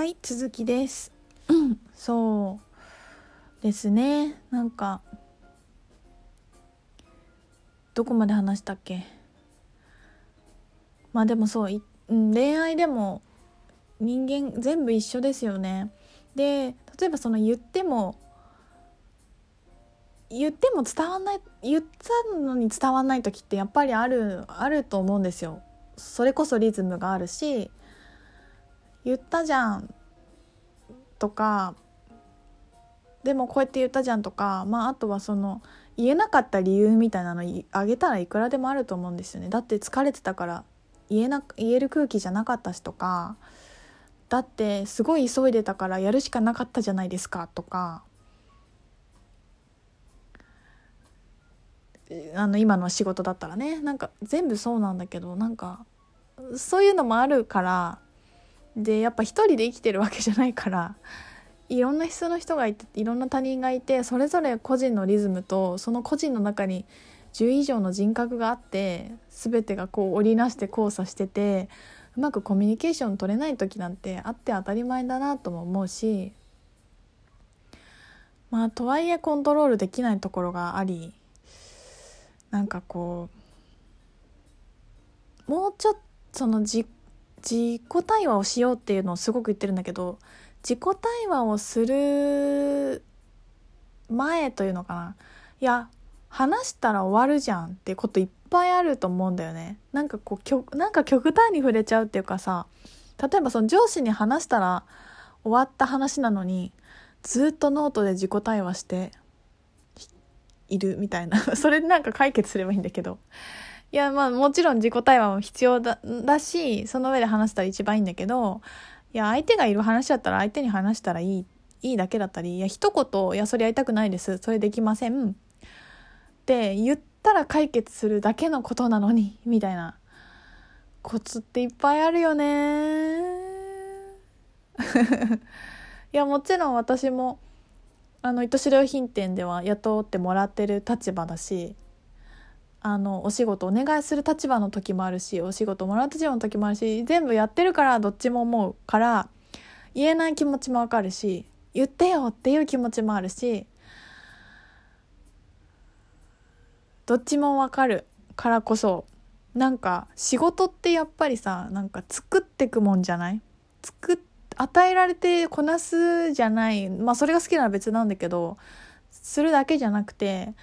はい続きです。そうですね。なんかどこまで話したっけ？まあでもそうい、うん、恋愛でも人間全部一緒ですよね。で例えばその言っても言っても伝わんない言ったのに伝わんない時ってやっぱりあるあると思うんですよ。それこそリズムがあるし言ったじゃんとかでもこうやって言ったじゃんとかまああとはその言えなかった理由みたいなのあげたらいくらでもあると思うんですよね。だって疲れてたから言えな言える空気じゃなかったしとかだってすごい急いでたからやるしかなかったじゃないですかとかあの今の仕事だったらね。なんか全部そうなんだけどなんかそういうのもあるからでやっぱ一人で生きてるわけじゃないからいろんな質の人がいていろんな他人がいてそれぞれ個人のリズムとその個人の中に10以上の人格があって全てがこう織りなして交差しててうまくコミュニケーション取れない時なんてあって当たり前だなとも思うしまあとはいえコントロールできないところがありなんかこうもうちょっとその自自己対話をしようっていうのをすごく言ってるんだけど自己対話をする前というのかな。いや話したら終わるじゃんってこといっぱいあると思うんだよね。なんかこう極なんか極端に触れちゃうっていうかさ例えばその上司に話したら終わった話なのにずっとノートで自己対話しているみたいな。それでなんか解決すればいいんだけど。いやまあもちろん自己対話も必要だだしその上で話したら一番いいんだけどいや相手がいる話だったら相手に話したらいいいいだけだったりいや一言「いやそれやりたくないです。それできません」って言ったら解決するだけのことなのにみたいなコツっていっぱいあるよね。いやもちろん私もあの糸代良品店では雇ってもらってる立場だしあのお仕事お願いする立場の時もあるしお仕事もらう立場の時もあるし全部やってるからどっちも思うから言えない気持ちもわかるし言ってよっていう気持ちもあるしどっちもわかるからこそなんか仕事ってやっぱりさなんか作ってくもんじゃない？作与えられてこなすじゃない。まあそれが好きなら別なんだけどするだけじゃなくて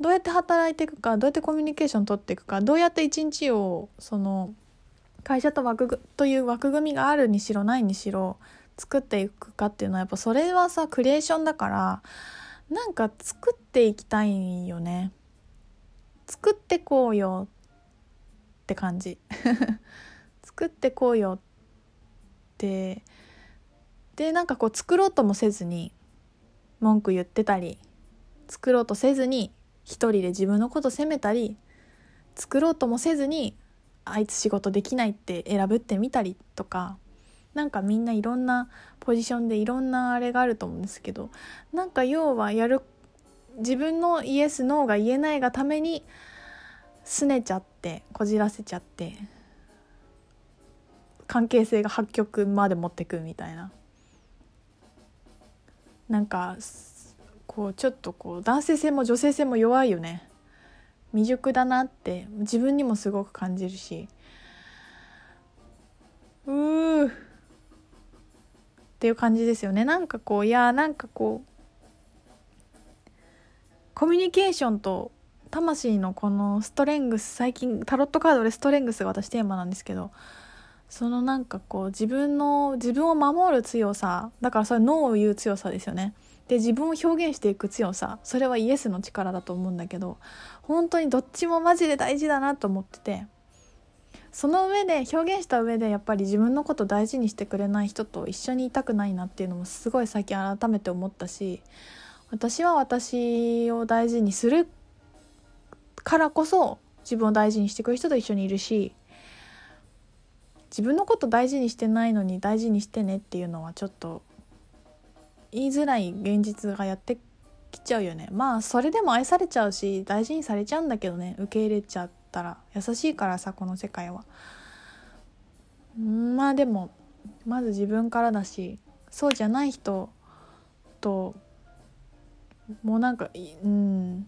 どうやって働いていくかどうやってコミュニケーション取っていくかどうやって一日をその会社と枠という枠組みがあるにしろないにしろ作っていくかっていうのはやっぱそれはさクリエーションだからなんか作っていきたいよね。作ってこうよって感じ 作ってこうよってでなんかこう作ろうともせずに文句言ってたり作ろうとせずに一人で自分のこと責めたり作ろうともせずにあいつ仕事できないって選ぶってみたりとかなんかみんないろんなポジションでいろんなあれがあると思うんですけどなんか要はやる自分のイエスノーが言えないがために拗ねちゃってこじらせちゃって関係性が破局まで持ってくみたいな。なんかこうちょっとこう男性性も女性性も弱いよね。未熟だなって自分にもすごく感じるし。うー。っていう感じですよね。なんかこういやなんかこうコミュニケーションと魂のこのストレングス最近タロットカードでストレングスが私テーマなんですけどそのなんかこう自分の自分を守る強さだからそれノーを言う強さですよね。で自分を表現していく強さそれはイエスの力だと思うんだけど本当にどっちもマジで大事だなと思っててその上で表現した上でやっぱり自分のこと大事にしてくれない人と一緒にいたくないなっていうのもすごい最近改めて思ったし私は私を大事にするからこそ自分を大事にしてくる人と一緒にいるし自分のこと大事にしてないのに大事にしてねっていうのはちょっと言いづらい現実がやってきちゃうよね。まあそれでも愛されちゃうし大事にされちゃうんだけどね。受け入れちゃったら優しいからさこの世界は。まあでもまず自分からだしそうじゃない人ともうなんかうん。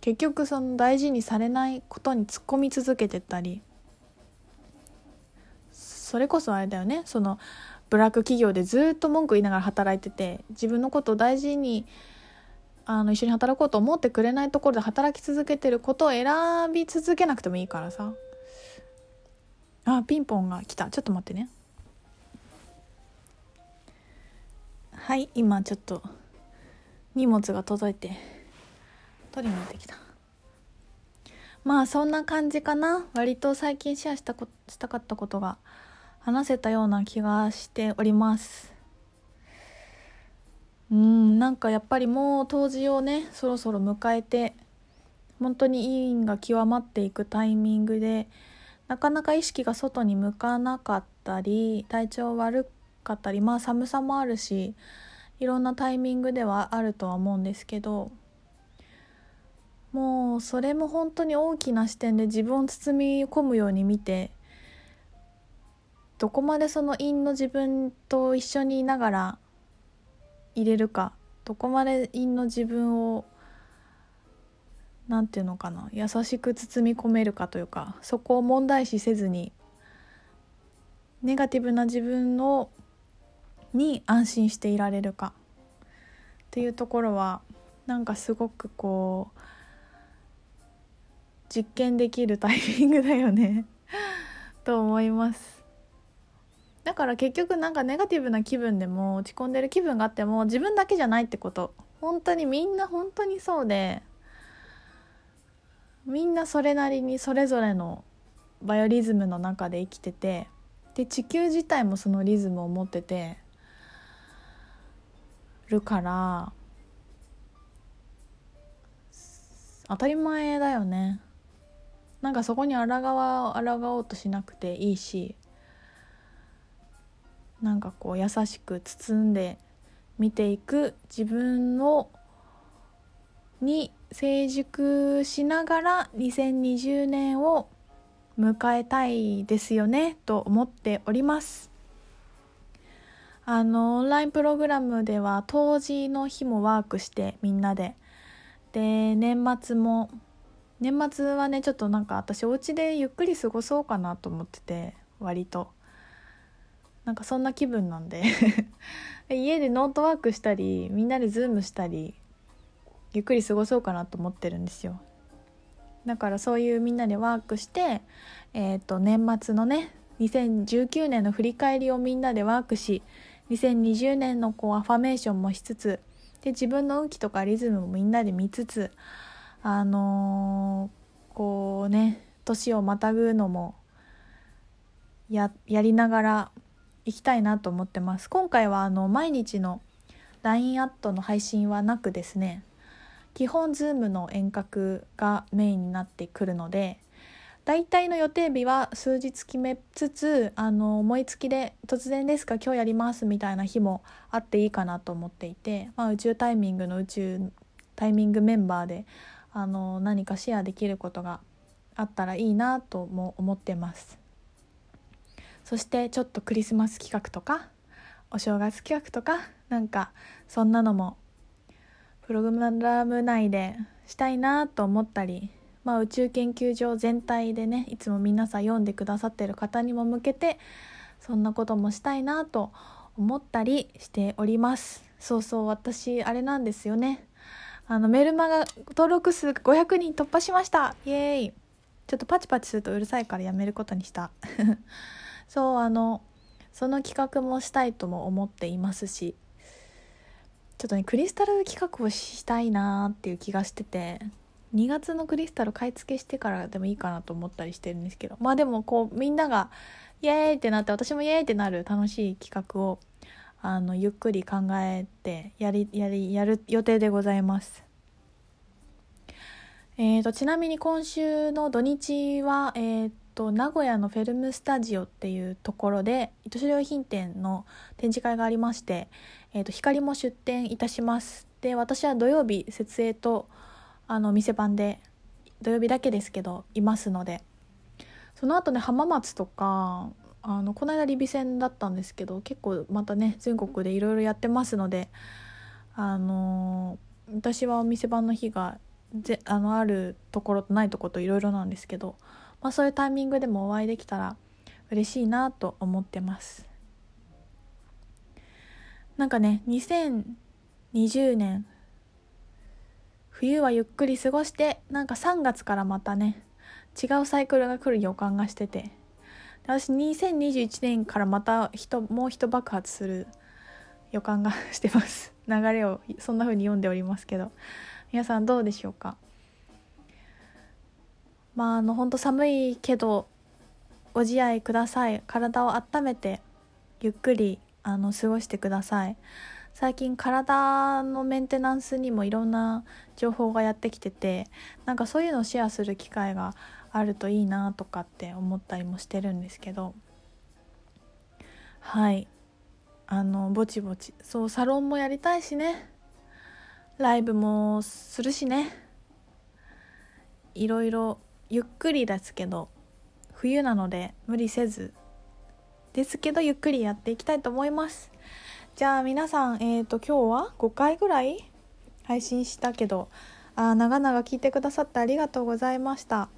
結局その大事にされないことに突っ込み続けてたりそれこそあれだよね。そのブラック企業でずっと文句言いながら働いてて自分のことを大事にあの一緒に働こうと思ってくれないところで働き続けてることを選び続けなくてもいいからさ。あピンポンが来た。ちょっと待ってね。はい今ちょっと荷物が届いて取りに行ってきた。まあそんな感じかな。割と最近シェアしたこしたかったことが。話せたような気がしております。うんなんかやっぱりもう冬至をねそろそろ迎えて本当にいいが極まっていくタイミングでなかなか意識が外に向かなかったり体調悪かったりまあ寒さもあるしいろんなタイミングではあるとは思うんですけどもうそれも本当に大きな視点で自分を包み込むように見てどこまでその陰の自分と一緒にいながら入れるかどこまで陰の自分を何て言うのかな優しく包み込めるかというかそこを問題視せずにネガティブな自分をに安心していられるか。っていうところはなんかすごくこう実験できるタイミングだよね。と思います。だから結局なんかネガティブな気分でも落ち込んでる気分があっても自分だけじゃないってこと。本当にみんな本当にそうで。みんなそれなりにそれぞれのバイオリズムの中で生きてて。で地球自体もそのリズムを持ってて。るから。当たり前だよね。なんかそこにあらがわ抗おうとしなくていいし。なんかこう優しく包んで見ていく自分をに成熟しながら2020年を迎えたいですよねと思っております。あのオンラインプログラムでは当時の日もワークしてみんなで。で年末も年末はねちょっとなんか私お家でゆっくり過ごそうかなと思ってて割と。なんかそんな気分なんで。家でノートワークしたりみんなでズームしたりゆっくり過ごそうかなと思ってるんですよ。だからそういうみんなでワークしてえっ、ー、と年末のね2019年の振り返りをみんなでワークし2020年のこうアファメーションもしつつで自分の運気とかリズムもみんなで見つつあのー、こうね年をまたぐのもややりながら行きたいなと思ってます。今回はあの毎日の LINE アットの配信はなくですね基本 Zoom の遠隔がメインになってくるので大体の予定日は数日決めつつあの思いつきで突然ですか今日やりますみたいな日もあっていいかなと思っていて、まあ、宇宙タイミングの宇宙タイミングメンバーであの何かシェアできることがあったらいいなとも思ってます。そしてちょっとクリスマス企画とかお正月企画とかなんかそんなのもプログラム内でしたいなと思ったりまあ、宇宙研究所全体でねいつも皆さん読んでくださってる方にも向けてそんなこともしたいなと思ったりしております。そうそう私あれなんですよね。あのメルマガ登録数500人突破しました。イエーイ。ちょっとパチパチするとうるさいからやめることにした。そうあのその企画もしたいとも思っていますしちょっとねクリスタル企画をしたいなーっていう気がしてて2月のクリスタル買い付けしてからでもいいかなと思ったりしてるんですけどまあでもこうみんながイエーイってなって私もイエーイってなる楽しい企画をあのゆっくり考えてやりやりやる予定でございます。えーと、ちなみに今週の土日は、えー、名古屋のフェルムスタジオっていうところで糸代良品店の展示会がありまして、えーと光も出店いたします。で私は土曜日設営とあの店番で土曜日だけですけどいますので。その後ね浜松とかあのこの間リビ戦だったんですけど結構またね全国でいろいろやってますのであの私はお店番の日がぜあのあるところとないところといろいろなんですけど、まあ、そういうタイミングでもお会いできたら嬉しいなと思ってます。なんかね2020年冬はゆっくり過ごしてなんか3月からまたね違うサイクルが来る予感がしてて。私2021年からまた人もう一爆発する予感が してます。流れをそんな風に読んでおりますけど。皆さんどうでしょうか？まああの本当寒いけどご自愛ください。体を温めてゆっくりあの過ごしてください。最近体のメンテナンスにもいろんな情報がやってきててなんかそういうのをシェアする機会があるといいなとかって思ったりもしてるんですけど。はい。あのぼちぼち。そうサロンもやりたいしね。ライブもするしね。いろいろゆっくりですけど冬なので無理せずですけどゆっくりやっていきたいと思います。じゃあ皆さんえっ、ー、と今日は5回ぐらい配信したけどあ長々聞いてくださってありがとうございました。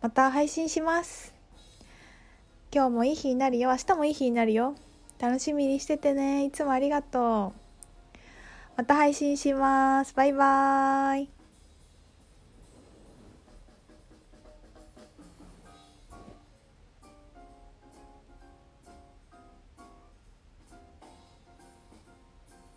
また配信します。今日もいい日になるよ。明日もいい日になるよ。楽しみにしててね。いつもありがとう。また配信します。バイバーイ。